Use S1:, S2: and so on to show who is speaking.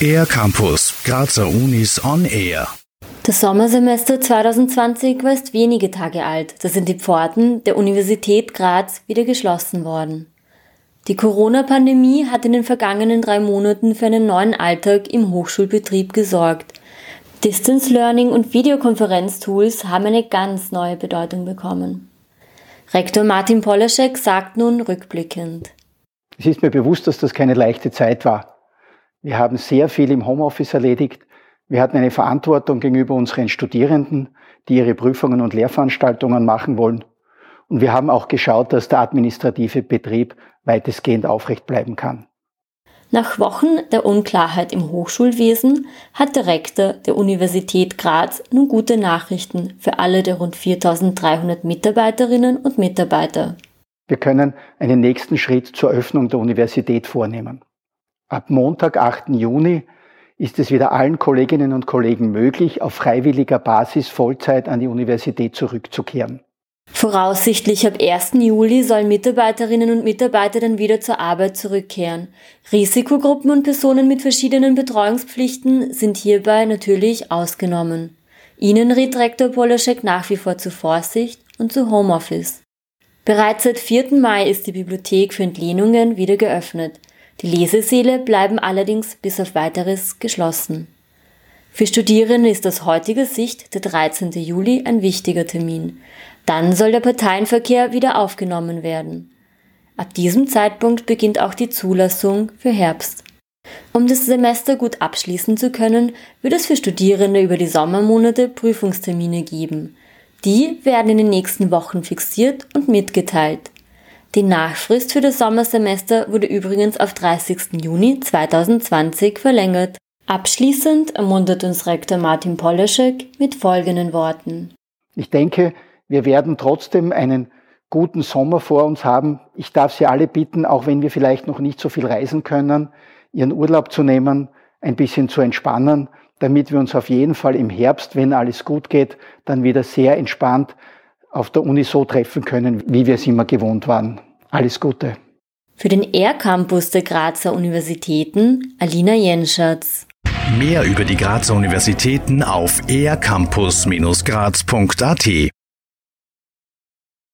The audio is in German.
S1: Air Campus, Grazer Unis on Air.
S2: Das Sommersemester 2020 war erst wenige Tage alt. Da sind die Pforten der Universität Graz wieder geschlossen worden. Die Corona-Pandemie hat in den vergangenen drei Monaten für einen neuen Alltag im Hochschulbetrieb gesorgt. Distance Learning und Videokonferenztools haben eine ganz neue Bedeutung bekommen. Rektor Martin Polaschek sagt nun rückblickend.
S3: Es ist mir bewusst, dass das keine leichte Zeit war. Wir haben sehr viel im Homeoffice erledigt. Wir hatten eine Verantwortung gegenüber unseren Studierenden, die ihre Prüfungen und Lehrveranstaltungen machen wollen. Und wir haben auch geschaut, dass der administrative Betrieb weitestgehend aufrecht bleiben kann.
S2: Nach Wochen der Unklarheit im Hochschulwesen hat der Rektor der Universität Graz nun gute Nachrichten für alle der rund 4300 Mitarbeiterinnen und Mitarbeiter.
S3: Wir können einen nächsten Schritt zur Öffnung der Universität vornehmen. Ab Montag, 8. Juni, ist es wieder allen Kolleginnen und Kollegen möglich, auf freiwilliger Basis Vollzeit an die Universität zurückzukehren.
S2: Voraussichtlich ab 1. Juli sollen Mitarbeiterinnen und Mitarbeiter dann wieder zur Arbeit zurückkehren. Risikogruppen und Personen mit verschiedenen Betreuungspflichten sind hierbei natürlich ausgenommen. Ihnen rät Rektor Polaschek nach wie vor zu Vorsicht und zu Homeoffice. Bereits seit 4. Mai ist die Bibliothek für Entlehnungen wieder geöffnet. Die Lesesäle bleiben allerdings bis auf weiteres geschlossen. Für Studierende ist aus heutiger Sicht der 13. Juli ein wichtiger Termin. Dann soll der Parteienverkehr wieder aufgenommen werden. Ab diesem Zeitpunkt beginnt auch die Zulassung für Herbst. Um das Semester gut abschließen zu können, wird es für Studierende über die Sommermonate Prüfungstermine geben. Die werden in den nächsten Wochen fixiert und mitgeteilt. Die Nachfrist für das Sommersemester wurde übrigens auf 30. Juni 2020 verlängert. Abschließend ermuntert uns Rektor Martin Polaschek mit folgenden Worten.
S3: Ich denke, wir werden trotzdem einen guten Sommer vor uns haben. Ich darf Sie alle bitten, auch wenn wir vielleicht noch nicht so viel reisen können, Ihren Urlaub zu nehmen, ein bisschen zu entspannen, damit wir uns auf jeden Fall im Herbst, wenn alles gut geht, dann wieder sehr entspannt auf der Uni so treffen können, wie wir es immer gewohnt waren. Alles Gute.
S2: Für den R-Campus der Grazer Universitäten, Alina Jenschatz.
S1: Mehr über die Grazer Universitäten auf ercampus-graz.at